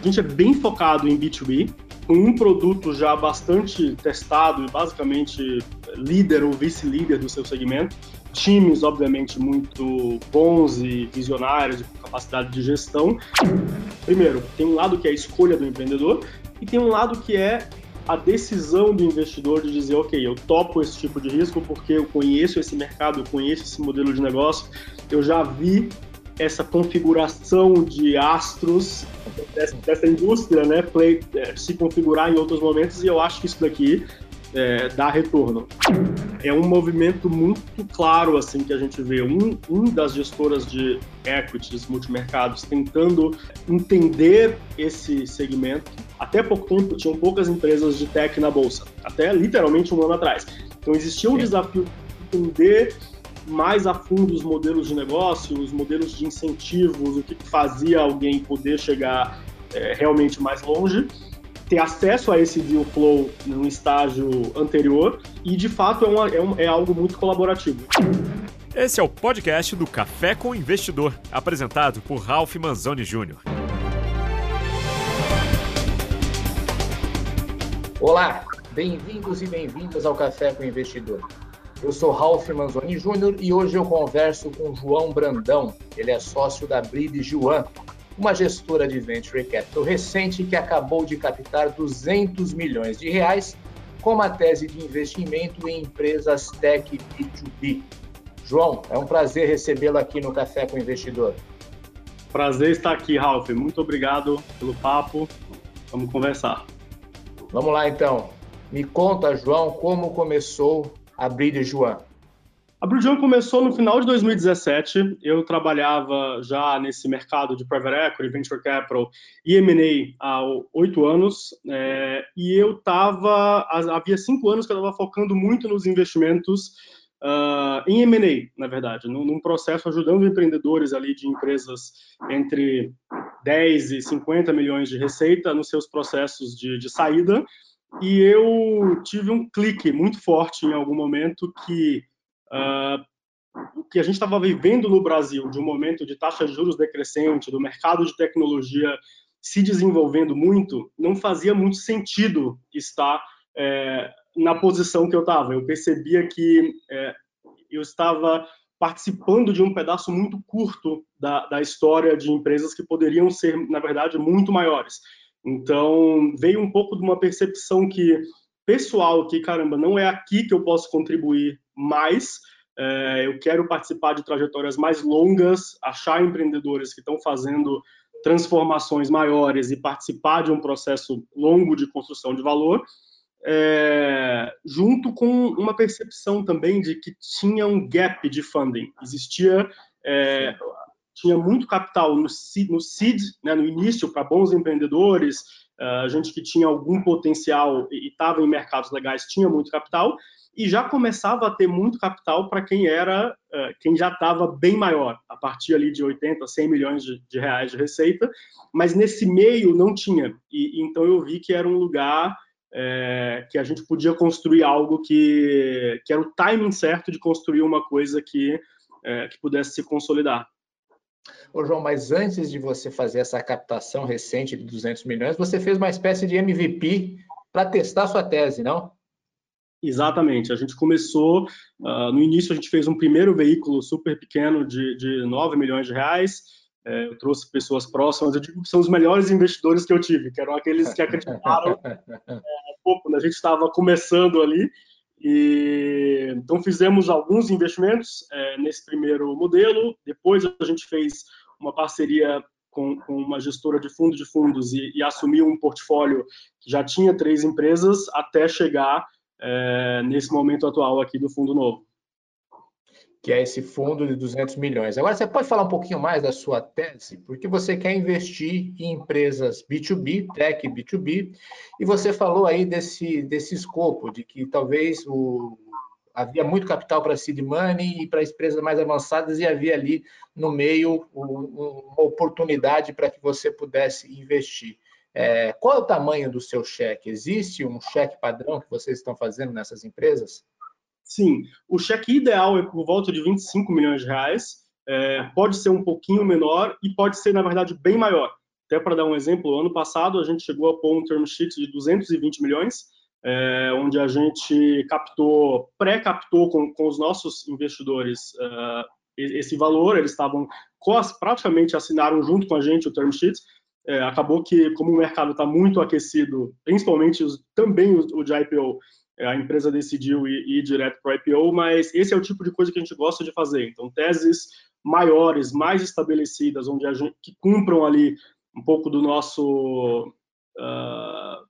A gente é bem focado em B2B, com um produto já bastante testado e basicamente líder ou vice-líder do seu segmento. Times, obviamente, muito bons e visionários, com capacidade de gestão. Primeiro, tem um lado que é a escolha do empreendedor e tem um lado que é a decisão do investidor de dizer, ok, eu topo esse tipo de risco porque eu conheço esse mercado, eu conheço esse modelo de negócio, eu já vi essa configuração de astros dessa, dessa indústria, né, play, é, se configurar em outros momentos e eu acho que isso daqui é, dá retorno. É um movimento muito claro assim que a gente vê um, um das gestoras de equities multimercados tentando entender esse segmento. Até pouco tempo tinham poucas empresas de tech na bolsa, até literalmente um ano atrás. Então existia um desafio de entender mais a fundo os modelos de negócio, os modelos de incentivos, o que fazia alguém poder chegar é, realmente mais longe, ter acesso a esse deal flow num estágio anterior e, de fato, é, uma, é, um, é algo muito colaborativo. Esse é o podcast do Café com o Investidor, apresentado por Ralph Manzoni Jr. Olá, bem-vindos e bem-vindas ao Café com o Investidor. Eu sou Ralph Manzoni Júnior e hoje eu converso com João Brandão. Ele é sócio da Bride Juan, uma gestora de venture capital recente que acabou de captar 200 milhões de reais com uma tese de investimento em empresas tech B2B. João, é um prazer recebê-lo aqui no Café com o Investidor. Prazer estar aqui, Ralph. Muito obrigado pelo papo. Vamos conversar. Vamos lá, então. Me conta, João, como começou a Bride Juan? A Bride Juan começou no final de 2017. Eu trabalhava já nesse mercado de private equity, venture capital e M&A há oito anos. É, e eu estava, havia cinco anos que eu estava focando muito nos investimentos uh, em M&A, na verdade, num, num, processo ajudando empreendedores ali de empresas entre 10 e 50 milhões de receita nos seus processos de, de saída e eu tive um clique muito forte em algum momento que uh, o que a gente estava vivendo no Brasil, de um momento de taxa de juros decrescente, do mercado de tecnologia se desenvolvendo muito, não fazia muito sentido estar é, na posição que eu estava. Eu percebia que é, eu estava participando de um pedaço muito curto da, da história de empresas que poderiam ser, na verdade, muito maiores. Então, veio um pouco de uma percepção que pessoal que, caramba, não é aqui que eu posso contribuir mais, é, eu quero participar de trajetórias mais longas, achar empreendedores que estão fazendo transformações maiores e participar de um processo longo de construção de valor, é, junto com uma percepção também de que tinha um gap de funding. Existia é, tinha muito capital no seed, no, seed, né, no início, para bons empreendedores, uh, gente que tinha algum potencial e estava em mercados legais, tinha muito capital, e já começava a ter muito capital para quem era, uh, quem já estava bem maior, a partir ali de 80, 100 milhões de, de, reais de receita, mas nesse meio não tinha, e, então eu vi que era um lugar é, que a gente podia construir algo que, que era o timing certo de construir uma coisa que, é, que pudesse se consolidar. Ô, João, mas antes de você fazer essa captação recente de 200 milhões, você fez uma espécie de MVP para testar sua tese, não? Exatamente. A gente começou, uh, no início a gente fez um primeiro veículo super pequeno de, de 9 milhões de reais. É, eu trouxe pessoas próximas, eu digo que são os melhores investidores que eu tive, que eram aqueles que acreditaram é, pouco, né? a gente estava começando ali. E, então fizemos alguns investimentos é, nesse primeiro modelo. Depois a gente fez uma parceria com, com uma gestora de fundo de fundos e, e, assumiu um portfólio que já tinha três empresas até chegar é, nesse momento atual aqui do fundo novo que é esse fundo de 200 milhões. Agora, você pode falar um pouquinho mais da sua tese? Porque você quer investir em empresas B2B, tech B2B, e você falou aí desse, desse escopo, de que talvez o, havia muito capital para seed money e para empresas mais avançadas, e havia ali no meio uma oportunidade para que você pudesse investir. É, qual é o tamanho do seu cheque? Existe um cheque padrão que vocês estão fazendo nessas empresas? Sim, o cheque ideal é por volta de 25 milhões de reais. É, pode ser um pouquinho menor e pode ser, na verdade, bem maior. Até para dar um exemplo, ano passado a gente chegou a pôr um term sheet de 220 milhões, é, onde a gente captou, pré-captou com, com, os nossos investidores uh, esse valor, eles estavam praticamente assinaram junto com a gente o term sheet. É, acabou que, como o mercado está muito aquecido, principalmente os, também o, o de IPO, é, a empresa decidiu ir, ir direto para o IPO, mas esse é o tipo de coisa que a gente gosta de fazer. Então, teses maiores, mais estabelecidas, onde a gente que cumpram ali um pouco do nosso uh,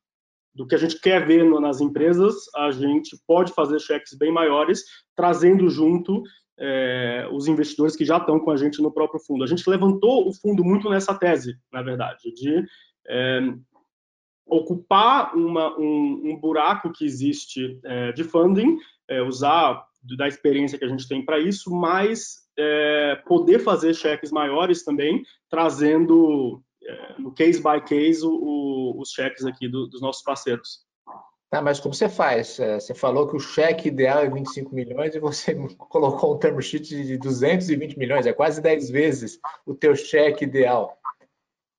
do que a gente quer ver nas empresas, a gente pode fazer cheques bem maiores, trazendo junto é, os investidores que já estão com a gente no próprio fundo. A gente levantou o fundo muito nessa tese, na verdade, de é, ocupar uma, um, um, buraco que existe é, de funding, é, usar da experiência que a gente tem para isso, mas é, poder fazer cheques maiores também, trazendo é, no case by case o, o, os cheques aqui do, dos nossos parceiros. Tá, mas como você faz? É, você falou que o cheque ideal é 25 milhões e você colocou um term sheet de 220 milhões, é quase 10 vezes o teu cheque ideal.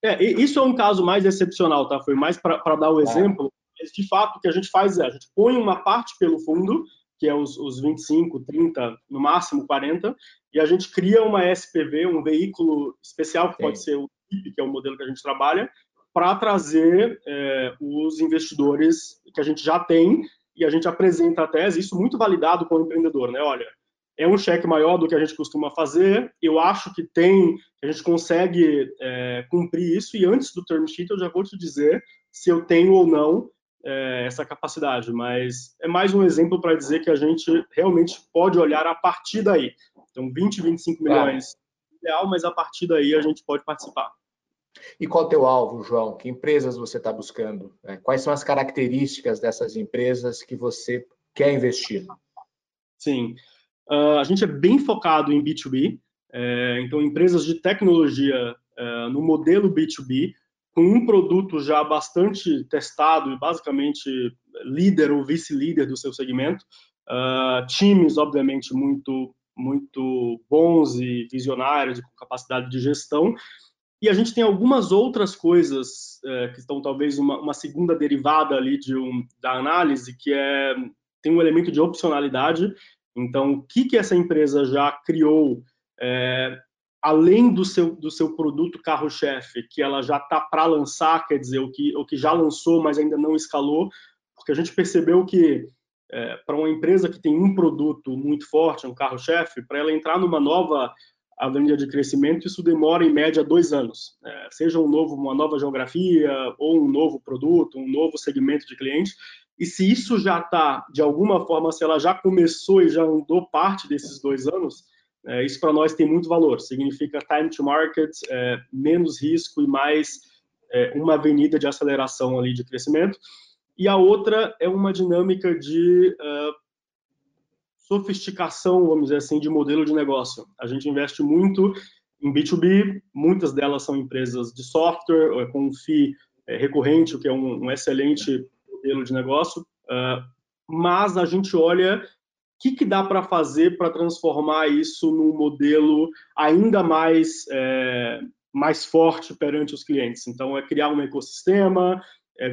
É, isso é um caso mais excepcional, tá? Foi mais para dar o exemplo. Mas, de fato, o que a gente faz é, a gente põe uma parte pelo fundo, que é os, os 25, 30, no máximo 40, e a gente cria uma SPV, um veículo especial, que Sim. pode ser o TIP, que é o modelo que a gente trabalha, para trazer é, os investidores que a gente já tem e a gente apresenta a tese, isso muito validado com o empreendedor, né? Olha, é um cheque maior do que a gente costuma fazer, eu acho que tem, a gente consegue é, cumprir isso, e antes do term sheet eu já vou te dizer se eu tenho ou não é, essa capacidade, mas é mais um exemplo para dizer que a gente realmente pode olhar a partir daí. Então, 20, 25 milhões é ideal, mas a partir daí a gente pode participar. E qual é o teu alvo, João? Que empresas você está buscando? É, quais são as características dessas empresas que você quer investir? Sim, uh, a gente é bem focado em B2B, é, então empresas de tecnologia é, no modelo B2B, com um produto já bastante testado e basicamente líder ou vice-líder do seu segmento, uh, times, obviamente, muito, muito bons e visionários, com capacidade de gestão, e a gente tem algumas outras coisas é, que estão talvez uma, uma, segunda derivada ali de um, da análise, que é tem um elemento de opcionalidade. Então, o que, que essa empresa já criou é, além do seu, do seu produto carro-chefe, que ela já está para lançar, quer dizer, o que, o que já lançou, mas ainda não escalou, porque a gente percebeu que é, para uma empresa que tem um produto muito forte, um carro-chefe, para ela entrar numa nova avenida de crescimento, isso demora em média dois anos. É, seja um novo, uma nova geografia ou um novo produto, um novo segmento de clientes. E se isso já está, de alguma forma, se ela já começou e já andou parte desses dois anos, é, isso para nós tem muito valor. Significa time to market, é, menos risco e mais é, uma avenida de aceleração ali de crescimento. E a outra é uma dinâmica de uh, sofisticação, vamos dizer assim, de modelo de negócio. A gente investe muito em B2B, muitas delas são empresas de software, com um FII é, recorrente, o que é um, um excelente modelo de negócio, uh, mas a gente olha o que, que dá para fazer para transformar isso num modelo ainda mais, é, mais forte perante os clientes. Então, é criar um ecossistema, é,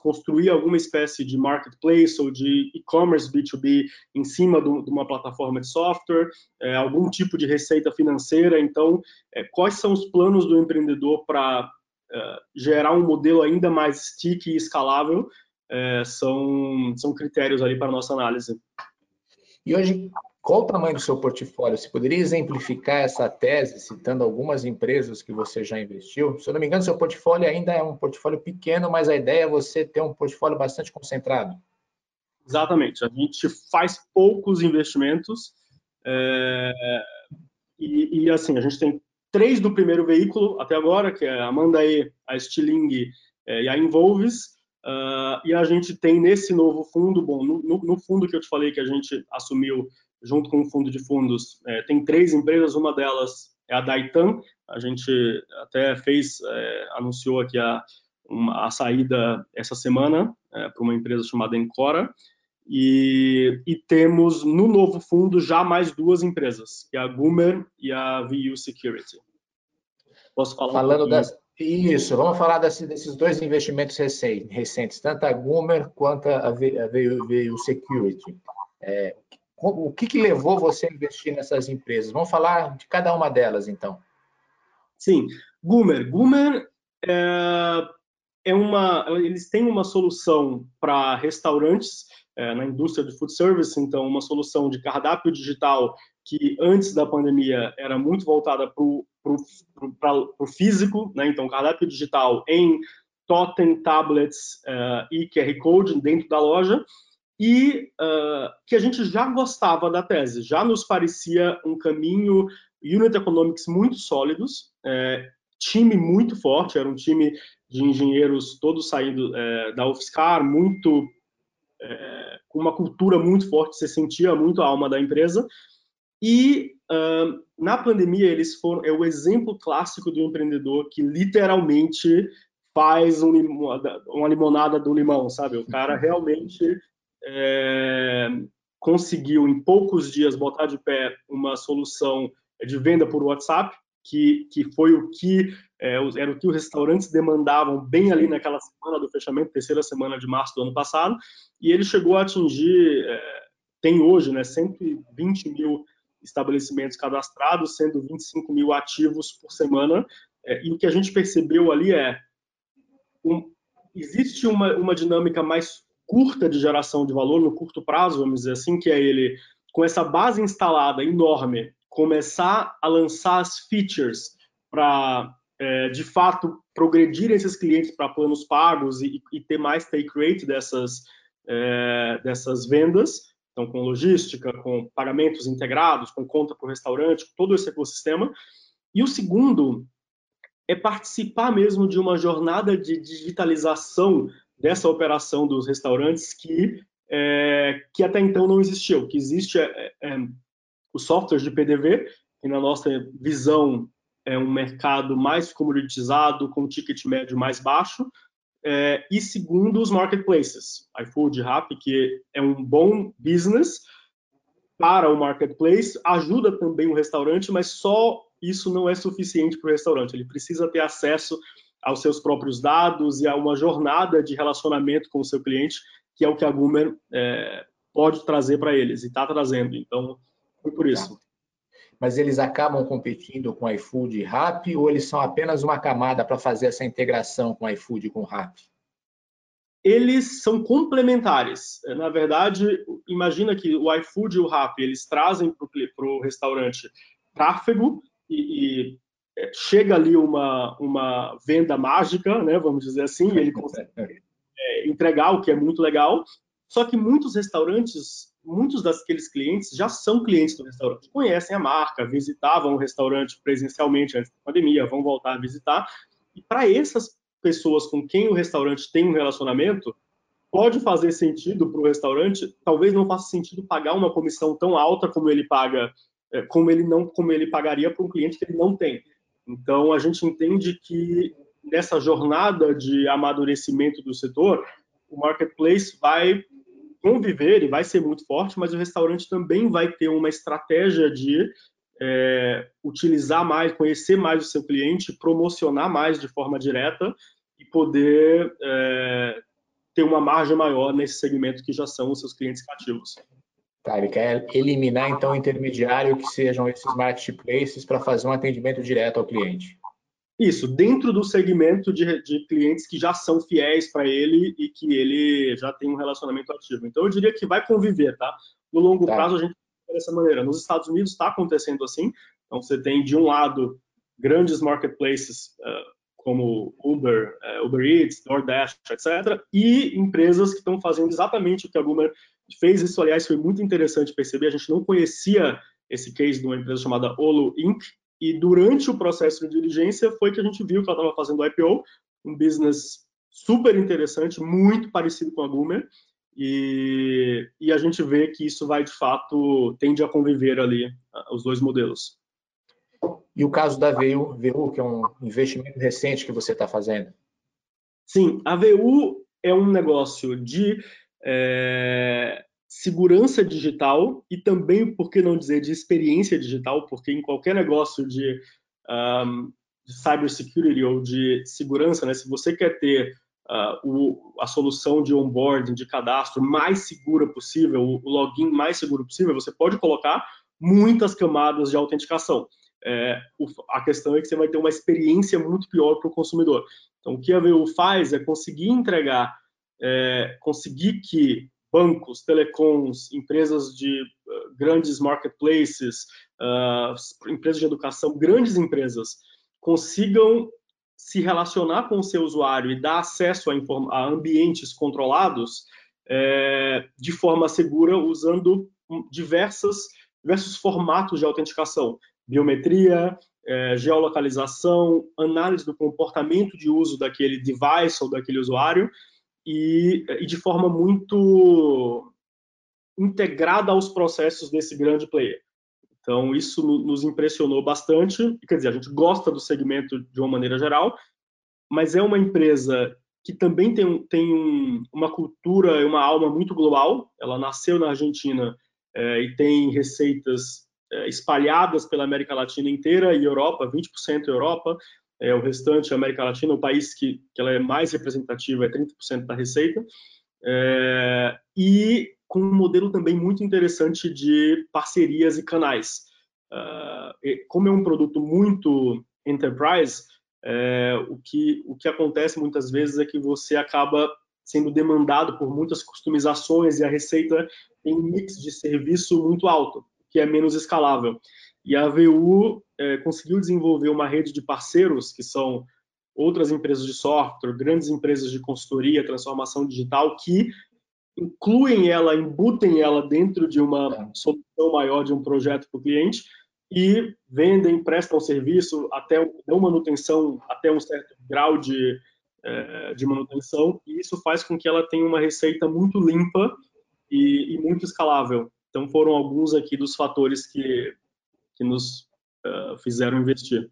construir alguma espécie de marketplace ou de e-commerce B2B em cima do, de uma plataforma de software, é, algum tipo de receita financeira. Então, é, quais são os planos do empreendedor para é, gerar um modelo ainda mais sticky e escalável? É, são, são critérios ali para a nossa análise. E hoje, qual o tamanho do seu portfólio? Você poderia exemplificar essa tese citando algumas empresas que você já investiu? Se eu não me engano, seu portfólio ainda é um portfólio pequeno, mas a ideia é você ter um portfólio bastante concentrado. Exatamente. A gente faz poucos investimentos é, e, e, assim, a gente tem três do primeiro veículo até agora, que é a Mandae, a Stiling é, e a Involves, Uh, e a gente tem nesse novo fundo, bom, no, no, fundo que eu te falei que a gente assumiu junto com o fundo de fundos, é, tem três empresas, uma delas é a Daitan, a gente até fez, é, anunciou aqui a, uma, a saída essa semana para uma empresa chamada Encora, e, e, temos no novo fundo já mais duas empresas, que é a Gumer e a VU Security. Posso falar Falando um das Isso, vamos falar desse, desses dois investimentos recentes, tanto a Gumer quanto a VU Security. É, o que, que levou você a investir nessas empresas? Vamos falar de cada uma delas, então. Sim, Gumer. Gumer é, é uma, eles têm uma solução para restaurantes é, na indústria de food service, então uma solução de cardápio digital que antes da pandemia era muito voltada para o físico, né? então cardápio digital em totem, tablets uh, e QR Code dentro da loja, e uh, que a gente já gostava da tese, já nos parecia um caminho unit economics muito sólidos, é, time muito forte, era um time de engenheiros todos saindo é, da UFSCar, muito é, com uma cultura muito forte, você sentia muito a alma da empresa. E na pandemia eles foram é o exemplo clássico do empreendedor que literalmente faz um, uma limonada do limão, sabe? O cara realmente é, conseguiu em poucos dias botar de pé uma solução de venda por WhatsApp, que, que foi o que é, era o que os restaurantes demandavam bem ali naquela semana do fechamento, terceira semana de março do ano passado, e ele chegou a atingir, é, tem hoje, né, 120 mil estabelecimentos cadastrados, sendo 25 mil ativos por semana, é, e o que a gente percebeu ali é um, existe uma, uma dinâmica mais curta de geração de valor, no curto prazo, vamos dizer assim, que é ele, com essa base instalada enorme, começar a lançar as features para, é, de fato, progredir esses clientes para planos pagos e, e, ter mais take rate dessas, é, dessas vendas, então com logística, com pagamentos integrados, com conta para o restaurante, todo esse ecossistema. E o segundo é participar mesmo de uma jornada de digitalização dessa operação dos restaurantes que, é, que até então não existiu. que existe é, é, o software de PDV, que na nossa visão é um mercado mais comoditizado, com ticket médio mais baixo, é, e segundo os marketplaces, iFood, Rappi, que é um bom business para o marketplace, ajuda também o restaurante, mas só isso não é suficiente para o restaurante. Ele precisa ter acesso aos seus próprios dados e a uma jornada de relacionamento com o seu cliente, que é o que a Gumer é, pode trazer para eles e está trazendo. Então, foi por isso. Mas eles acabam competindo com iFood e Rappi ou eles são apenas uma camada para fazer essa integração com iFood e com Rappi? Eles são complementares. Na verdade, imagina que o iFood e o Rappi eles trazem para o restaurante tráfego e, e é, chega ali uma, uma venda mágica, né, vamos dizer assim, e ele consegue é, entregar o que é muito legal. Só que muitos restaurantes, muitos daqueles clientes já são clientes do restaurante, conhecem a marca, visitavam o restaurante presencialmente antes da pandemia, vão voltar a visitar. E para essas pessoas com quem o restaurante tem um relacionamento, pode fazer sentido para o restaurante, talvez não faça sentido pagar uma comissão tão alta como ele paga, é, como ele não, como ele pagaria para um cliente que ele não tem. Então, a gente entende que nessa jornada de amadurecimento do setor, o marketplace vai conviver e vai ser muito forte, mas o restaurante também vai ter uma estratégia de é, utilizar mais, conhecer mais o seu cliente, promocionar mais de forma direta e poder é, ter uma margem maior nesse segmento que já são os seus clientes cativos. Tá, ele quer eliminar, então, o intermediário que sejam esses marketplaces para fazer um atendimento direto ao cliente. Isso, dentro do segmento de, de clientes que já são fiéis para ele e que ele já tem um relacionamento ativo. Então, eu diria que vai conviver, tá? No longo tá. prazo, a gente dessa maneira. Nos Estados Unidos está acontecendo assim. Então, você tem, de um lado, grandes marketplaces uh, como Uber, uh, Uber Eats, DoorDash, etc., e empresas que estão fazendo exatamente o que a Uber fez isso, aliás, foi muito interessante perceber. A gente não conhecia esse case de uma empresa chamada Olo Inc. E durante o processo de diligência foi que a gente viu que ela estava fazendo IPO, um business super interessante, muito parecido com a Goomer. E, e a gente vê que isso vai, de fato, tende a conviver ali, os dois modelos. E o caso da VU, VU que é um investimento recente que você está fazendo? Sim, a VU é um negócio de é, segurança digital e também, por que não dizer, de experiência digital, porque em qualquer negócio de um, de cybersecurity ou de segurança, né? Se você quer ter uh, o, a solução de onboarding, de cadastro mais segura possível, o, login mais seguro possível, você pode colocar muitas camadas de autenticação. É, a questão é que você vai ter uma experiência muito pior para o consumidor. Então, o que a VU faz é conseguir entregar, é, conseguir que bancos, telecoms, empresas de uh, grandes marketplaces, uh, empresas de educação, grandes empresas, consigam se relacionar com o seu usuário e dar acesso a, a ambientes controlados é, de forma segura usando diversas, diversos formatos de autenticação, biometria, é, geolocalização, análise do comportamento de uso daquele device ou daquele usuário e, e de forma muito integrada aos processos desse grande player. Então, isso nos impressionou bastante. Quer dizer, a gente gosta do segmento de uma maneira geral, mas é uma empresa que também tem, tem um, uma cultura e uma alma muito global. Ela nasceu na Argentina é, e tem receitas é, espalhadas pela América Latina inteira e Europa, 20% Europa. É, o restante, a América Latina, o país que, que ela é mais representativa é 30% da receita. É, e com um modelo também muito interessante de parcerias e canais. Uh, como é um produto muito enterprise, é, o, que, o que acontece muitas vezes é que você acaba sendo demandado por muitas customizações e a receita tem um mix de serviço muito alto, que é menos escalável. E a VU é, conseguiu desenvolver uma rede de parceiros, que são outras empresas de software, grandes empresas de consultoria, transformação digital, que incluem ela, embutem ela dentro de uma é. solução maior de um projeto para o cliente e vendem, prestam serviço até dão manutenção até um certo grau de, é, de manutenção e isso faz com que ela tenha uma receita muito limpa e, e muito escalável. Então foram alguns aqui dos fatores que, que nos uh, fizeram investir.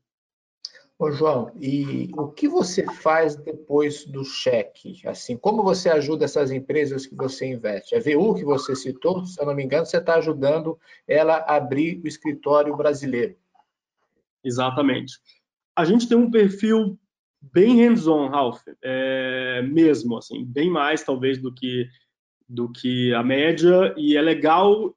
Ô, João, e o que você faz depois do cheque? Assim, como você ajuda essas empresas que você investe? A VU que você citou, se eu não me engano, você está ajudando ela a abrir o escritório brasileiro. Exatamente. A gente tem um perfil bem hands-on, Ralph, é, mesmo, assim, bem mais talvez do que do que a média, e é legal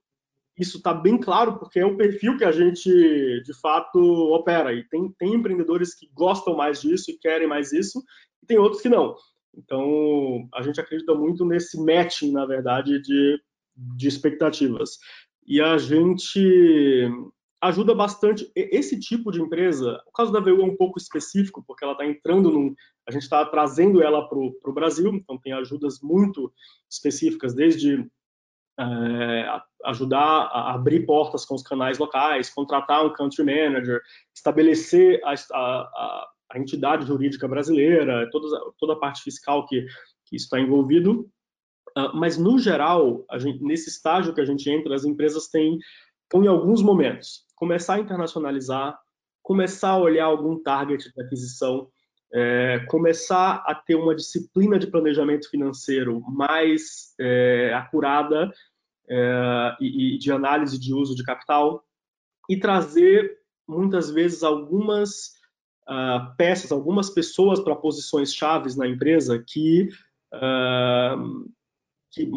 isso está bem claro porque é o perfil que a gente de fato opera e tem, tem empreendedores que gostam mais disso e querem mais isso e tem outros que não. Então a gente acredita muito nesse matching, na verdade, de, de expectativas e a gente ajuda bastante esse tipo de empresa. O caso da VU é um pouco específico porque ela está entrando num, a gente está trazendo ela para o Brasil, então tem ajudas muito específicas desde é, ajudar a abrir portas com os canais locais, contratar um country manager, estabelecer a, a, a entidade jurídica brasileira, toda, toda a parte fiscal que, que está envolvido. Uh, mas, no geral, gente, nesse estágio que a gente entra, as empresas têm, estão em alguns momentos, começar a internacionalizar, começar a olhar algum target de aquisição, é, começar a ter uma disciplina de planejamento financeiro mais é, acurada é, e, e, de análise de uso de capital e trazer muitas vezes algumas uh, peças, algumas pessoas para posições chaves na empresa que, uh, que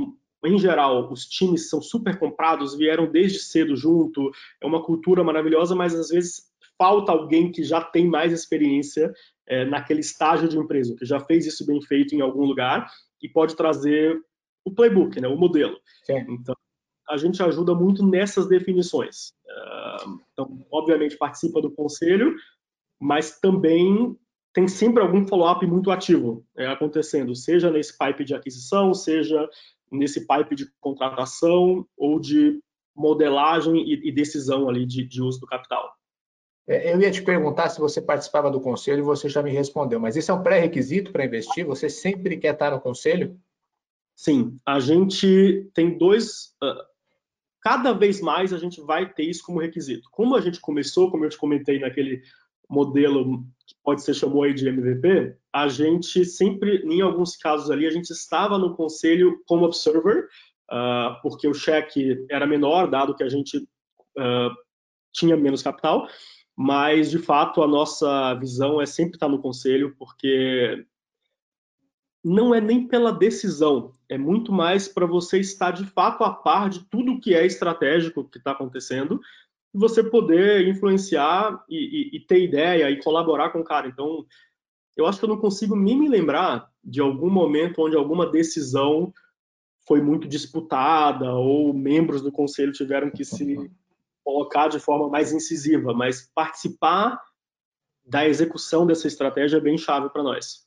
em geral, os times são super comprados, vieram desde cedo junto, é uma cultura maravilhosa, mas às vezes falta alguém que já tem mais experiência é, naquele estágio de empresa, que já fez isso bem feito em algum lugar e pode trazer o playbook, né, o modelo. Sim. Então, a gente ajuda muito nessas definições. É, então, obviamente, participa do conselho, mas também tem sempre algum follow-up muito ativo é, acontecendo, seja nesse pipe de aquisição, seja nesse pipe de contratação ou de modelagem e, decisão ali de, de uso do capital. É, eu ia te perguntar se você participava do conselho e você já me respondeu, mas isso é um pré-requisito para investir? Você sempre quer estar no conselho? Sim, a gente tem dois. Uh, cada vez mais a gente vai ter isso como requisito. Como a gente começou, como eu te comentei naquele modelo que pode ser chamou aí de MVP, a gente sempre, em alguns casos ali, a gente estava no conselho como observer, uh, porque o cheque era menor, dado que a gente uh, tinha menos capital, mas de fato a nossa visão é sempre estar no conselho, porque não é nem pela decisão, é muito mais para você estar de fato a par de tudo que é estratégico que está acontecendo, você poder influenciar e, e, e, ter ideia e colaborar com o cara. Então, eu acho que eu não consigo nem me lembrar de algum momento onde alguma decisão foi muito disputada ou membros do conselho tiveram que se colocar de forma mais incisiva, mas participar da execução dessa estratégia é bem chave para nós.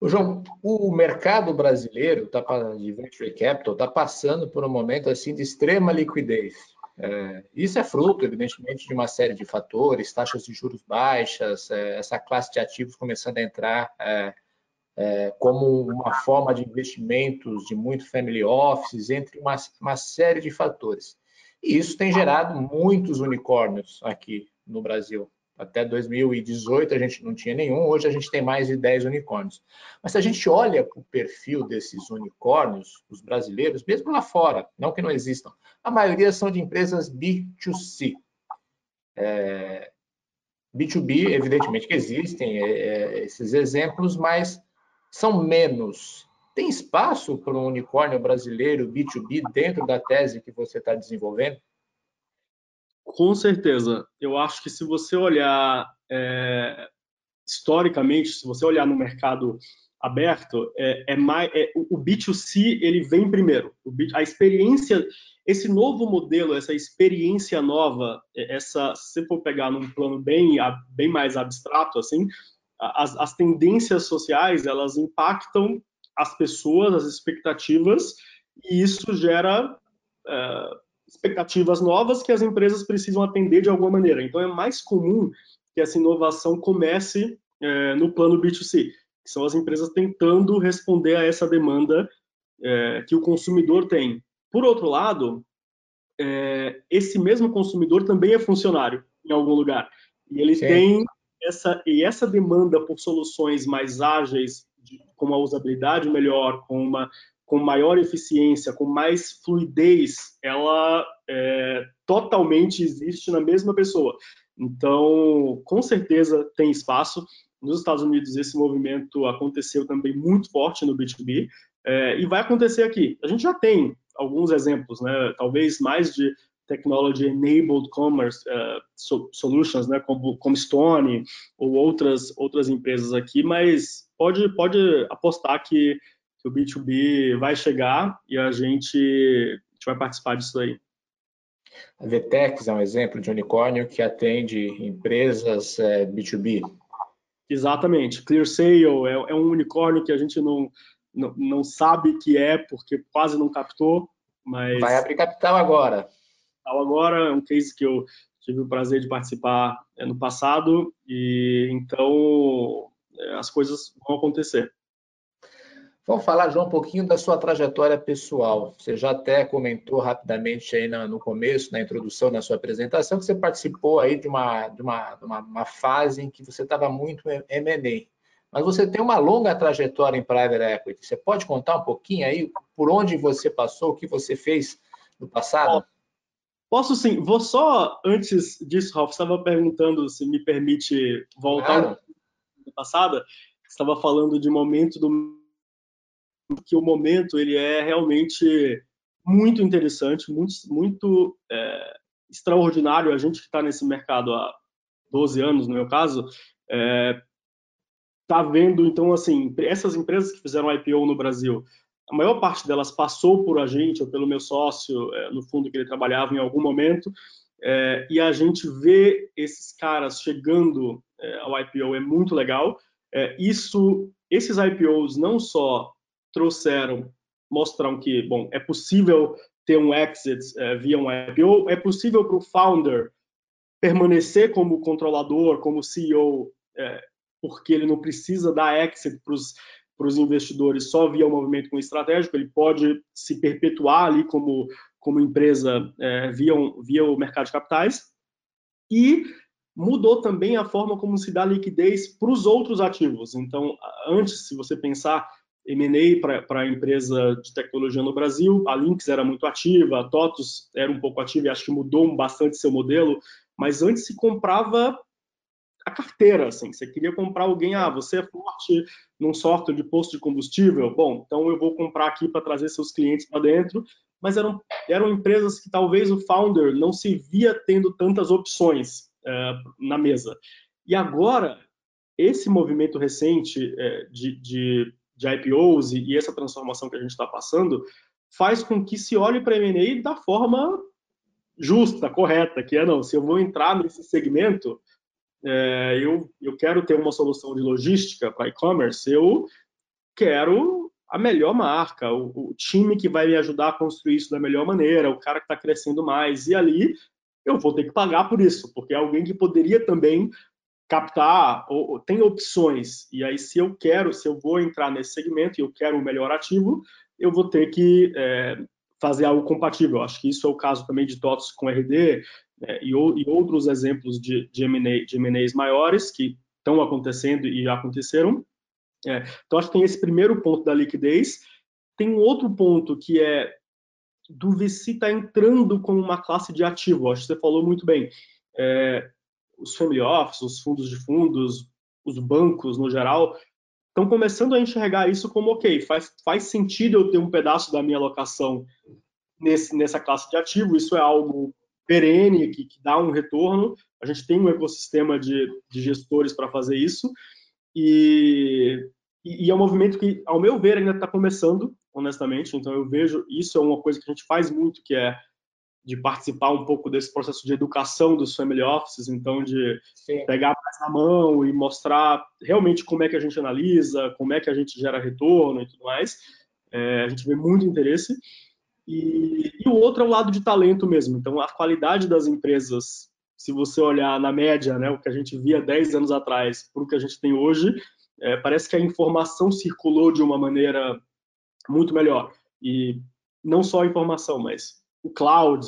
O João, o mercado brasileiro tá, de venture capital está passando por um momento assim de extrema liquidez. É, isso é fruto, evidentemente, de uma série de fatores, taxas de juros baixas, é, essa classe de ativos começando a entrar é, é como uma forma de investimentos de muito family offices, entre uma, uma série de fatores. E isso tem gerado muitos unicórnios aqui no Brasil. Até 2018 a gente não tinha nenhum, hoje a gente tem mais de 10 unicórnios. Mas se a gente olha para o perfil desses unicórnios, os brasileiros, mesmo lá fora, não que não existam, a maioria são de empresas B2C. É, B2B, evidentemente que existem é, é, esses exemplos, mas são menos. Tem espaço para um unicórnio brasileiro B2B dentro da tese que você está desenvolvendo? Com certeza. Eu acho que se você olhar é, historicamente, se você olhar no mercado aberto, é, é mais, é, o B2C ele vem primeiro. A experiência, esse novo modelo, essa experiência nova, é, essa, se for pegar num plano bem, bem mais abstrato, assim, as, as tendências sociais elas impactam as pessoas, as expectativas, e isso gera é, expectativas novas que as empresas precisam atender de alguma maneira. Então, é mais comum que essa inovação comece é, no plano B2C, que são as empresas tentando responder a essa demanda é, que o consumidor tem. Por outro lado, esse mesmo consumidor também é funcionário em algum lugar. E ele Sim. tem essa, e essa demanda por soluções mais ágeis, de, com uma usabilidade melhor, com uma com maior eficiência, com mais fluidez, ela é, totalmente existe na mesma pessoa. Então, com certeza tem espaço. Nos Estados Unidos, esse movimento aconteceu também muito forte no B2B é, e vai acontecer aqui. A gente já tem alguns exemplos, né? talvez mais de Technology Enabled Commerce uh, Solutions, né? como, como Stone ou outras, outras empresas aqui, mas pode, pode apostar que que o B2B vai chegar e a gente, a gente vai participar disso aí. A Vtex é um exemplo de unicórnio que atende empresas é, B2B. Exatamente. ClearSale é, é um unicórnio que a gente não, não, não, sabe que é, porque quase não captou, mas... Vai abrir capital agora. Agora é um case que eu tive o prazer de participar é, no passado, e então é, as coisas vão acontecer. Vamos falar, João, um pouquinho da sua trajetória pessoal. Você já até comentou rapidamente aí no começo, na introdução da sua apresentação, que você participou aí de uma, de uma, de uma, uma fase em que você estava muito M&A. Mas você tem uma longa trajetória em private equity. Você pode contar um pouquinho aí por onde você passou, o que você fez no passado? Posso sim. Vou só, antes disso, Ralf, estava perguntando se me permite voltar claro. no passado. Estava falando de momento do que o momento ele é realmente muito interessante, muito, muito é, extraordinário. A gente que está nesse mercado há 12 anos, no meu caso, é, tá vendo, então, assim, essas empresas que fizeram IPO no Brasil, a maior parte delas passou por a gente ou pelo meu sócio, é, no fundo que ele trabalhava em algum momento, é, e a gente vê esses caras chegando é, ao IPO é muito legal. Isso, esses IPOs não só trouxeram, mostram que, bom, é possível ter um exit via um IPO, é possível para o founder permanecer como controlador, como CEO, porque ele não precisa dar exit para os investidores só via o movimento com estratégico, ele pode se perpetuar ali como, como empresa é, via, via o mercado de capitais. E mudou também a forma como se dá liquidez para os outros ativos. Então, antes, se você pensar M&A para a empresa de tecnologia no Brasil. A Lynx era muito ativa, a TOTUS era um pouco ativa e acho que mudou bastante seu modelo mas antes se comprava a carteira, assim. Você queria comprar alguém, ah, você é forte num software de posto de combustível, bom, então eu vou comprar aqui para trazer seus clientes para dentro. Mas eram, eram empresas que talvez o founder não se via tendo tantas opções é, na mesa. E agora, esse movimento recente é, de, de, de, IPOs e, e, essa transformação que a gente está passando faz com que se olhe para M&A da forma justa, correta, que é não, se eu vou entrar nesse segmento, é, eu, eu quero ter uma solução de logística para e-commerce, eu quero a melhor marca, o, o, time que vai me ajudar a construir isso da melhor maneira, o cara que está crescendo mais, e ali eu vou ter que pagar por isso, porque é alguém que poderia também captar, ou, ou, tem opções, e aí se eu quero, se eu vou entrar nesse segmento e eu quero o melhor ativo, eu vou ter que é, fazer algo compatível. Acho que isso é o caso também de TOTS com RD, é, e, e, outros exemplos de, de, M&A, de maiores que estão acontecendo e já aconteceram. É, então, acho que tem esse primeiro ponto da liquidez. Tem um outro ponto que é do VC está entrando como uma classe de ativo. Acho que você falou muito bem. É, os family office, os fundos de fundos, os bancos no geral, estão começando a enxergar isso como ok, faz, faz sentido eu ter um pedaço da minha alocação nesse, nessa classe de ativo. Isso é algo perene, que, que, dá um retorno. A gente tem um ecossistema de, de gestores para fazer isso. E, e, é um movimento que, ao meu ver, ainda está começando, honestamente. Então, eu vejo isso é uma coisa que a gente faz muito, que é de participar um pouco desse processo de educação dos family offices, então de Sim. pegar mais na mão e mostrar realmente como é que a gente analisa, como é que a gente gera retorno e tudo mais. É, a gente vê muito interesse. E, e, o outro é o lado de talento mesmo. Então, a qualidade das empresas, se você olhar na média, né, o que a gente via 10 anos atrás para o que a gente tem hoje, é, parece que a informação circulou de uma maneira muito melhor. E não só a informação, mas o cloud,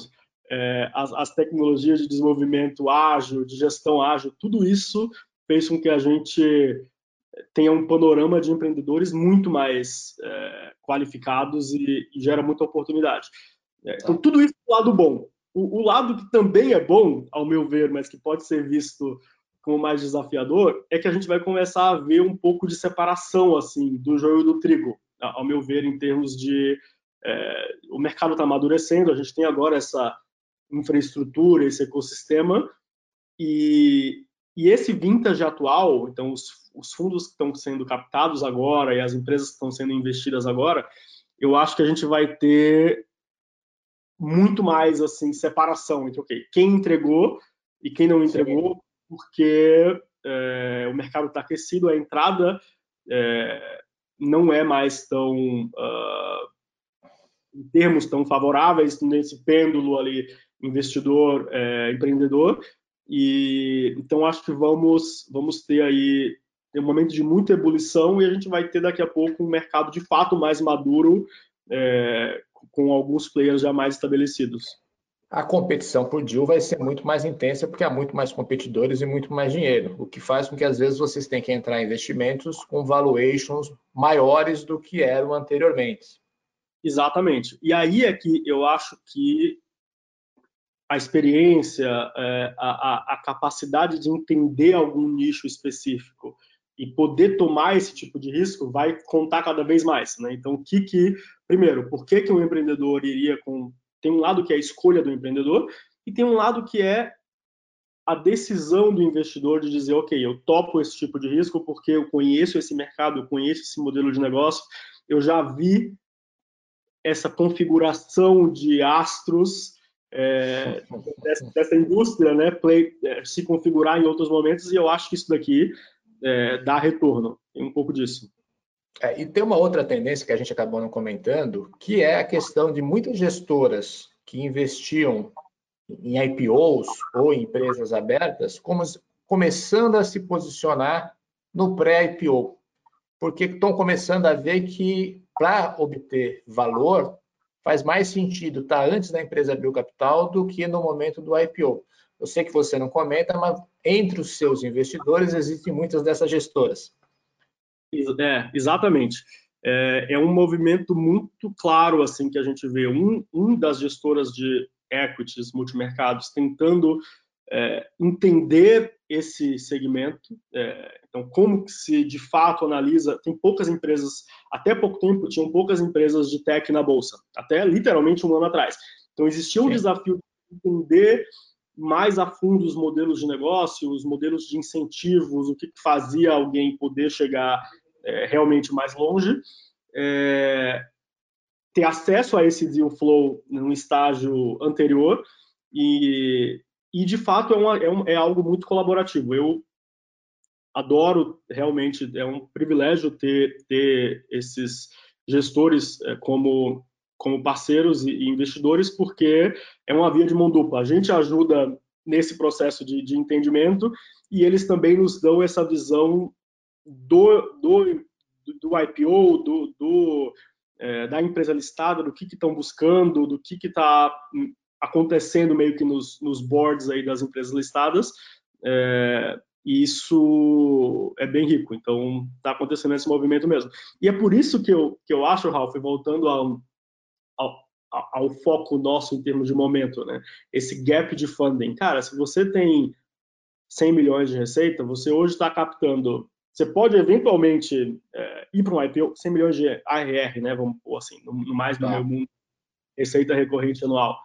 é, as, as tecnologias de desenvolvimento ágil, de gestão ágil, tudo isso fez com que a gente tenha um panorama de empreendedores muito mais é, qualificados e, e, gera muita oportunidade. É, então, tá. tudo isso é o lado bom. O, o, lado que também é bom, ao meu ver, mas que pode ser visto como mais desafiador, é que a gente vai começar a ver um pouco de separação assim do joio do trigo, ao meu ver, em termos de é, o mercado está amadurecendo, a gente tem agora essa infraestrutura, esse ecossistema, e, e esse vintage atual, então os, os fundos que estão sendo captados agora e as empresas que estão sendo investidas agora, eu acho que a gente vai ter muito mais assim separação entre okay, quem entregou e quem não entregou, Sim. porque é, o mercado está aquecido, a entrada é, não é mais tão uh, em termos tão favoráveis nesse pêndulo ali investidor é, empreendedor e então acho que vamos vamos ter aí um momento de muita ebulição e a gente vai ter daqui a pouco um mercado de fato mais maduro é, com alguns players já mais estabelecidos. A competição por deal vai ser muito mais intensa porque há muito mais competidores e muito mais dinheiro, o que faz com que às vezes vocês tenham que entrar em investimentos com valuations maiores do que eram anteriormente. Exatamente. E aí é que eu acho que a experiência, é, a, a, capacidade de entender algum nicho específico e poder tomar esse tipo de risco vai contar cada vez mais. Né? Então, o que que, primeiro, por que, que um empreendedor iria com. Tem um lado que é a escolha do empreendedor e tem um lado que é a decisão do investidor de dizer, ok, eu topo esse tipo de risco porque eu conheço esse mercado, eu conheço esse modelo de negócio, eu já vi essa configuração de astros é, dessa, indústria né, play, é, se configurar em outros momentos, e eu acho que isso daqui é, dá retorno. Tem um pouco disso. É, e tem uma outra tendência que a gente acabou não comentando, que é a questão de muitas gestoras que investiam em IPOs ou em empresas abertas, como, começando a se posicionar no pré-IPO, porque estão começando a ver que para obter valor, faz mais sentido estar tá antes da empresa abrir o capital do que no momento do IPO. Eu sei que você não comenta, mas entre os seus investidores existem muitas dessas gestoras. É, exatamente. É, é um movimento muito claro assim que a gente vê. Um, um das gestoras de equities multimercados tentando é, entender esse segmento. É, então, como que se de fato analisa? Tem poucas empresas, até pouco tempo tinham poucas empresas de tech na bolsa, até literalmente um ano atrás. Então, existia um Sim. desafio de entender mais a fundo os modelos de negócio, os modelos de incentivos, o que fazia alguém poder chegar é, realmente mais longe. É, ter acesso a esse deal flow no estágio anterior e, e de fato é, uma, é, um, é algo muito colaborativo. Eu adoro realmente, é um privilégio ter, ter esses gestores é, como, como parceiros e, investidores, porque é uma via de mão dupla. A gente ajuda nesse processo de, de entendimento e eles também nos dão essa visão do, do, do IPO, do, do é, da empresa listada, do que estão buscando, do que está acontecendo meio que nos, nos boards aí das empresas listadas. É, e isso é bem rico. Então, está acontecendo esse movimento mesmo. E é por isso que eu, que eu acho, Ralph, voltando ao, ao, ao foco nosso em termos de momento, né? Esse gap de funding. Cara, se você tem 100 milhões de receita, você hoje está captando. Você pode eventualmente é, ir para um IPO, 100 milhões de ARR, né? Vamos pôr assim, no, no mais no tá. meu mundo, receita recorrente anual.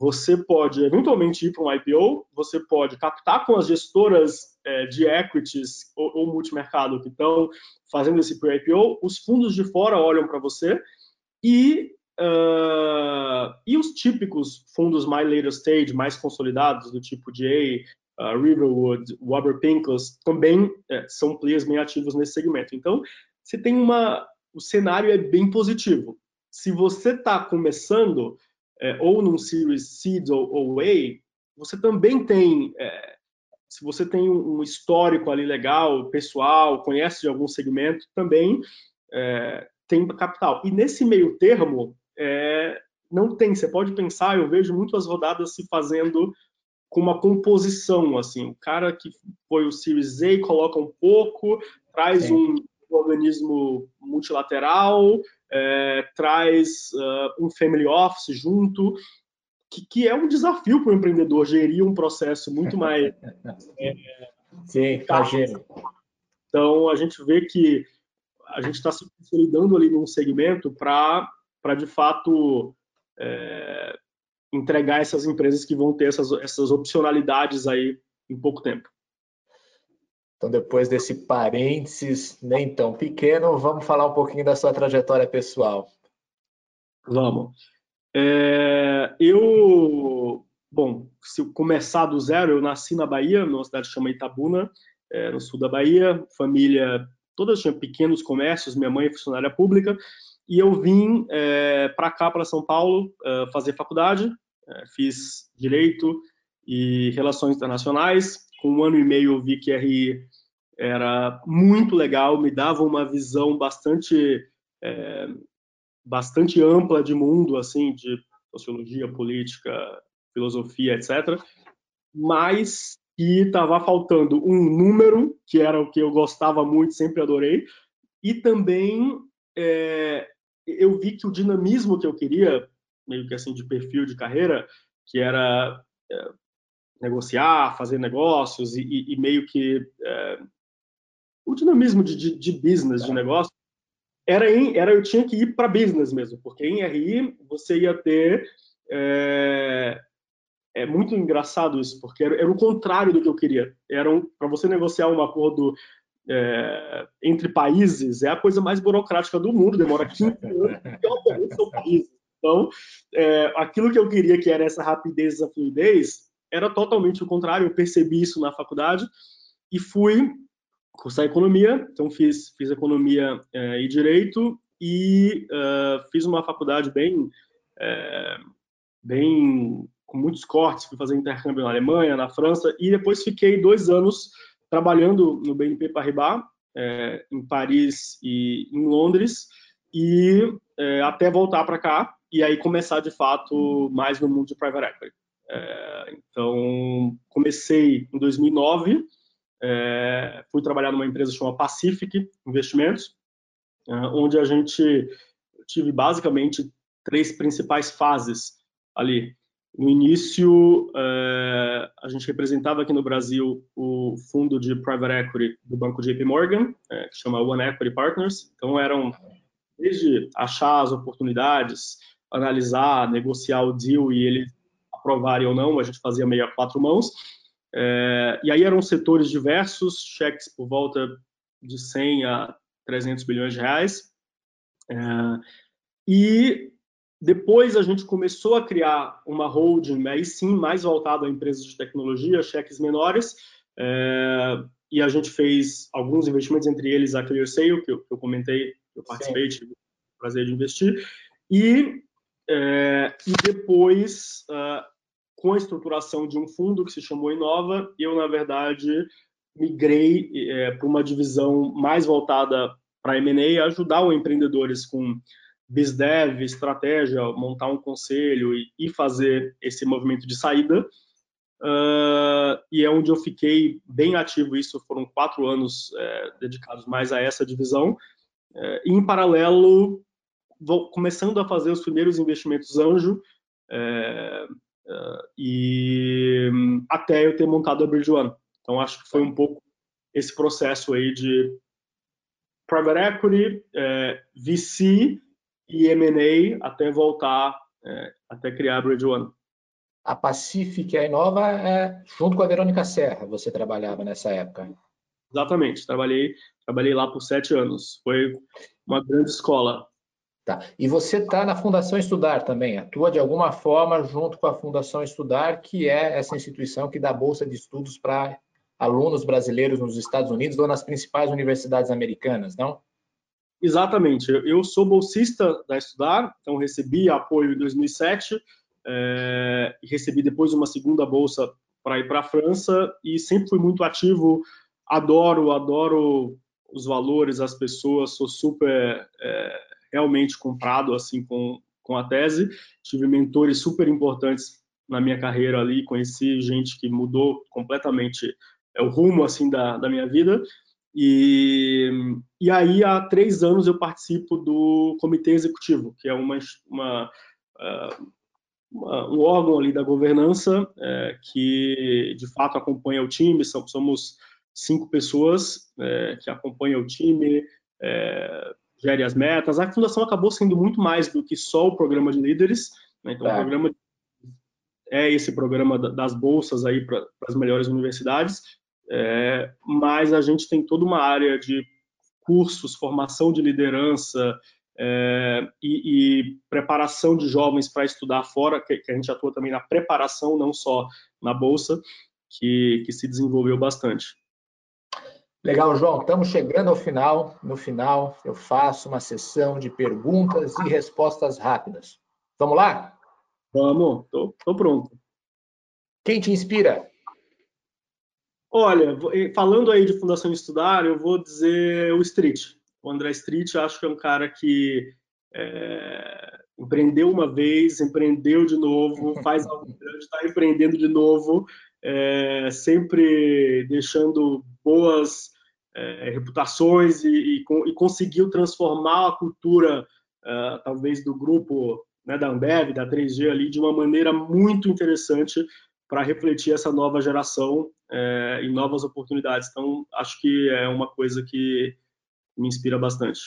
Você pode eventualmente ir para um IPO, você pode captar com as gestoras é, de equities ou, ou multimercado que estão fazendo esse pre-IPO, os fundos de fora olham para você e Uh, e os típicos fundos mais later stage, mais consolidados, do tipo GA, uh, Riverwood, Warburg Pincus, também uh, são players bem ativos nesse segmento. Então, você tem uma. O cenário é bem positivo. Se você está começando, é, ou num Series Seed ou, ou A, você também tem, é, se você tem um histórico ali legal, pessoal, conhece de algum segmento, também é, tem capital. E nesse meio termo, é, não tem. Você pode pensar, eu vejo muitas rodadas se fazendo com uma composição, assim, o cara que foi o Series A coloca um pouco, traz um organismo multilateral, é, traz uh, um family office junto, que, que é um desafio para o empreendedor gerir um processo muito mais. é, Sim, imagina. Então, a gente vê que a gente está se consolidando ali num segmento para, de fato, é, entregar essas empresas que vão ter essas, essas opcionalidades aí em pouco tempo. Então, depois desse parênteses nem tão pequeno, vamos falar um pouquinho da sua trajetória pessoal. Vamos. É, eu, bom, se eu começar do zero, eu nasci na Bahia, numa cidade chamada Itabuna, é, no sul da Bahia, família, todas tinham pequenos comércios, minha mãe é funcionária pública, e eu vim é, para cá, para São Paulo, é, fazer faculdade, é, fiz Direito e Relações Internacionais, com um ano e meio eu vi que RI era muito legal, me dava uma visão bastante é, bastante ampla de mundo, assim, de sociologia, política, filosofia, etc. Mas que estava faltando um número, que era o que eu gostava muito, sempre adorei, e também é, eu vi que o dinamismo que eu queria, meio que assim de perfil de carreira, que era é, negociar, fazer negócios e, e, e meio que é, o dinamismo de, de, de business, de negócio, era, em, era eu tinha que ir para business mesmo, porque em RI você ia ter é, é muito engraçado isso, porque era, era, o contrário do que eu queria. Era um, para você negociar um acordo é, entre países é a coisa mais burocrática do mundo, demora 15 anos, e obviamente são países. Então, é, aquilo que eu queria que era essa rapidez, essa fluidez, era totalmente o contrário. Eu percebi isso na faculdade e fui cursar economia. Então, fiz, fiz economia é, e direito e uh, fiz uma faculdade bem, é, bem com muitos cortes. Fui fazer intercâmbio na Alemanha, na França e depois fiquei dois anos trabalhando no BNP Paribas, é, em Paris e em Londres e até voltar para cá e aí começar de fato mais no mundo de private equity. É, então, comecei em 2009, é, fui trabalhar numa empresa chamada Pacific Investimentos, é, onde a gente tive basicamente três principais fases ali. No início, é, a gente representava aqui no Brasil o fundo de private equity do banco JP Morgan, é, que chama One Equity Partners. Então, eram desde achar as oportunidades, analisar, negociar o deal e eles aprovarem ou não, a gente fazia meio a quatro mãos. É, e aí eram setores diversos, cheques por volta de 100 a 300 bilhões de reais. É, e depois a gente começou a criar uma holding, aí sim, mais voltada a empresas de tecnologia, cheques menores, é, e a gente fez alguns investimentos, entre eles a ClearSale, que eu, que eu comentei, que eu participei, sim. tive o prazer de investir, e, é, e depois, uh, com a estruturação de um fundo que se chamou Inova, eu, na verdade, migrei é, para uma divisão mais voltada para M&A, ajudar os empreendedores com BizDev, estratégia, montar um conselho e, e fazer esse movimento de saída. Uh, e é onde eu fiquei bem ativo. Isso foram quatro anos é, dedicados mais a essa divisão. É, e, em paralelo, começando a fazer os primeiros investimentos anjo. É, é e até eu ter montado a Bridge One. Então, acho que foi um pouco esse processo aí de private equity, é, VC e M&A até voltar, é, até criar a Bridge One. A Pacific, a Inova, é, junto com a Verônica Serra, você trabalhava nessa época? Exatamente, trabalhei, trabalhei lá por sete anos. Foi uma grande escola. Tá. E você está na Fundação Estudar também, atua de alguma forma junto com a Fundação Estudar, que é essa instituição que dá bolsa de estudos para alunos brasileiros nos Estados Unidos ou nas principais universidades americanas, não? Exatamente. Eu sou bolsista da Estudar, então recebi apoio em 2007 é, e recebi depois uma segunda bolsa para ir para a França e sempre fui muito ativo. Adoro, adoro os valores, as pessoas, sou super é, realmente comprado assim com, com a tese. Tive mentores super importantes na minha carreira ali, conheci gente que mudou completamente é o rumo assim da, da minha vida. E, e aí, há três anos, eu participo do Comitê Executivo, que é uma, uma, é, uma um órgão ali da governança é, que, de fato, acompanha o time. Somos cinco pessoas é, que acompanham o time, é, gere as metas. A fundação acabou sendo muito mais do que só o programa de líderes. Né? Então, o programa é esse programa das bolsas aí para as melhores universidades, é, mas a gente tem toda uma área de cursos, formação de liderança é, e, e, preparação de jovens para estudar fora, que, que, a gente atua também na preparação, não só na bolsa, que, que se desenvolveu bastante. Legal, João. Estamos chegando ao final. No final, eu faço uma sessão de perguntas e respostas rápidas. Vamos lá? Vamos, estou pronto. Quem te inspira? Olha, falando aí de Fundação Estudar, eu vou dizer o Street. O André Street, acho que é um cara que é, empreendeu uma vez, empreendeu de novo, faz algo grande, está empreendendo de novo, é, sempre deixando boas é, reputações e, e, e, conseguiu transformar a cultura, é, talvez, do grupo né, da Ambev, da 3G ali, de uma maneira muito interessante para refletir essa nova geração é, em novas oportunidades. Então, acho que é uma coisa que me inspira bastante.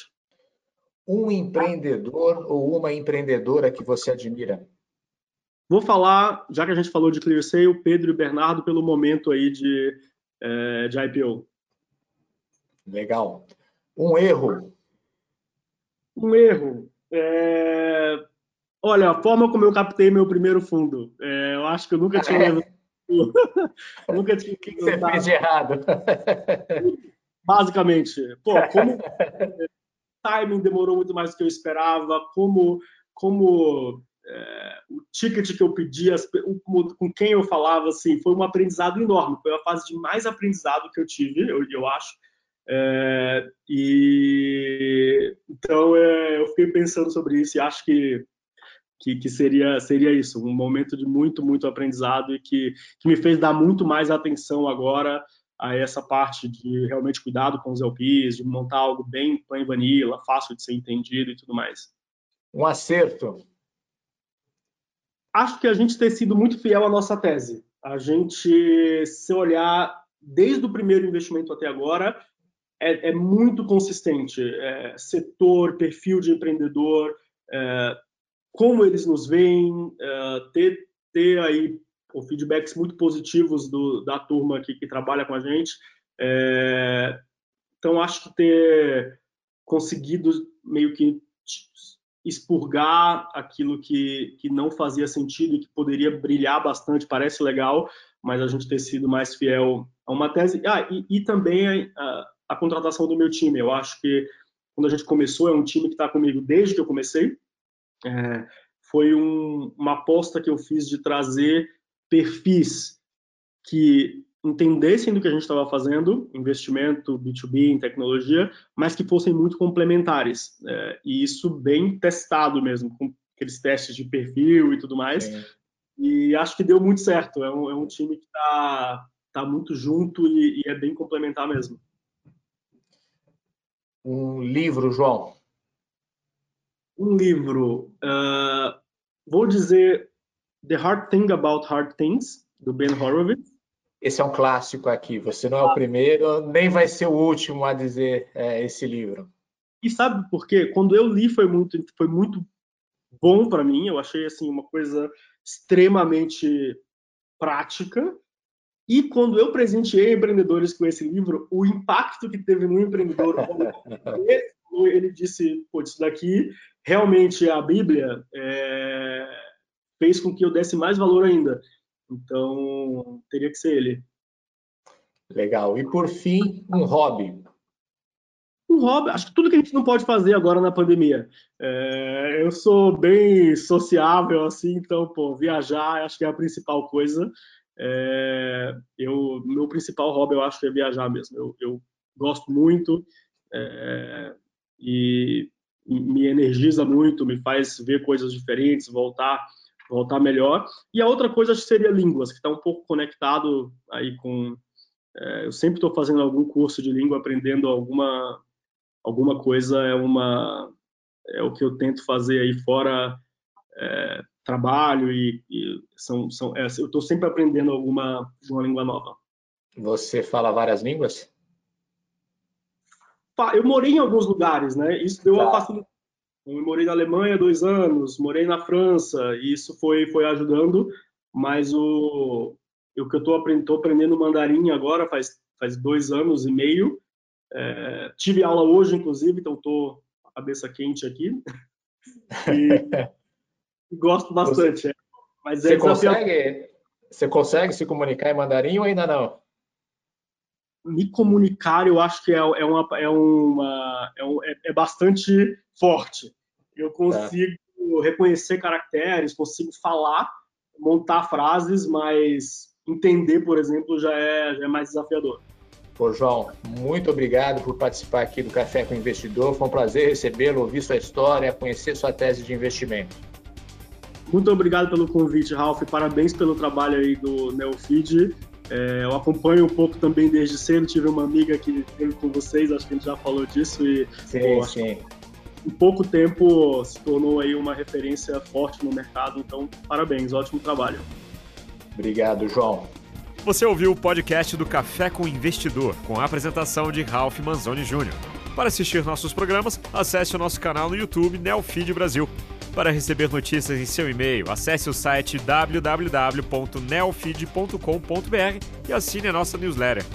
Um empreendedor ou uma empreendedora que você admira? Vou falar, já que a gente falou de ClearSale, Pedro e Bernardo pelo momento aí de, é, de IPO. Legal. Um erro? Um erro. É... Olha, a forma como eu captei meu primeiro fundo. É, eu acho que eu nunca tinha é. nunca tinha que Você fez de errado. Basicamente. Pô, como o timing demorou muito mais do que eu esperava, como, como é, o ticket que eu pedi, com quem eu falava, assim, foi um aprendizado enorme. Foi a fase de mais aprendizado que eu tive, eu, eu acho. É, e então é, eu fiquei pensando sobre isso e acho que que, que, seria, seria isso, um momento de muito, muito aprendizado e que, que me fez dar muito mais atenção agora a essa parte de realmente cuidado com os LPs, de montar algo bem plain vanilla, fácil de ser entendido e tudo mais. Um acerto. Acho que a gente tem sido muito fiel à nossa tese. A gente, se olhar desde o primeiro investimento até agora, é, é muito consistente. É, setor, perfil de empreendedor, é, como eles nos veem, é, ter, ter aí feedbacks muito positivos do, da turma aqui que trabalha com a gente. É, então, acho que ter conseguido meio que expurgar aquilo que, que não fazia sentido e que poderia brilhar bastante, parece legal, mas a gente ter sido mais fiel a uma tese. Ah, e, e também a, a, contratação do meu time. Eu acho que quando a gente começou, é um time que está comigo desde que eu comecei. É, foi um, uma aposta que eu fiz de trazer perfis que entendessem do que a gente estava fazendo, investimento B2B em tecnologia, mas que fossem muito complementares. É, e isso bem testado mesmo, com aqueles testes de perfil e tudo mais. E acho que deu muito certo. É um, é um time que está tá muito junto e, e, é bem complementar mesmo. Um livro, João? Um livro. Uh, vou dizer The Hard Thing About Hard Things, do Ben Horowitz. Esse é um clássico aqui. Você não é o primeiro, nem vai ser o último a dizer é, esse livro. E sabe por quê? Quando eu li foi muito, foi muito bom para mim. Eu achei assim uma coisa extremamente prática. E quando eu presenteei empreendedores com esse livro, o impacto que teve no empreendedor, ele disse: Pô, isso daqui realmente a Bíblia, é... fez com que eu desse mais valor ainda. Então, teria que ser ele. Legal. E por fim, um hobby. Um hobby, acho que tudo que a gente não pode fazer agora na pandemia. É, eu sou bem sociável, assim, então, pô, viajar acho que é a principal coisa. É, eu, meu principal hobby, eu acho que é viajar mesmo. Eu, eu gosto muito é, e me energiza muito, me faz ver coisas diferentes, voltar voltar melhor. E a outra coisa acho que seria línguas, que está um pouco conectado aí com. É, eu sempre estou fazendo algum curso de língua, aprendendo alguma alguma coisa. É uma é o que eu tento fazer aí fora é, trabalho e, e, são, são é, eu estou sempre aprendendo alguma uma língua nova. Você fala várias línguas? Eu morei em alguns lugares, né? Isso deu tá. uma facilidade morei na Alemanha dois anos, morei na França, e isso foi, foi ajudando, mas o, o que eu estou aprendendo, aprendendo mandarim agora faz, faz dois anos e meio. É, tive aula hoje, inclusive, então estou com a cabeça quente aqui. E gosto bastante. Você, é. Mas é você, consegue, você consegue se comunicar em mandarim ou ainda não? me comunicar, eu acho que é, é, uma, é, uma, é, um, é, é bastante forte. Eu consigo é. reconhecer caracteres, consigo falar, montar frases, mas entender, por exemplo, já é, já é mais desafiador. Pô, João, muito obrigado por participar aqui do Café com o Investidor. Foi um prazer recebê-lo, ouvir sua história, conhecer sua tese de investimento. Muito obrigado pelo convite, Ralph. Parabéns pelo trabalho aí do Neofeed. É, eu acompanho um pouco também desde cedo. Tive uma amiga que teve com vocês, acho que a gente já falou disso. E, sim, pô, sim. Em pouco tempo se tornou aí uma referência forte no mercado. Então, parabéns, ótimo trabalho. Obrigado, João. Você ouviu o podcast do Café com Investidor, com a apresentação de Ralph Manzoni Jr. Para assistir nossos programas, acesse o nosso canal no YouTube Neofeed Brasil. Para receber notícias em seu e-mail, acesse o site www.neofeed.com.br e assine a nossa newsletter.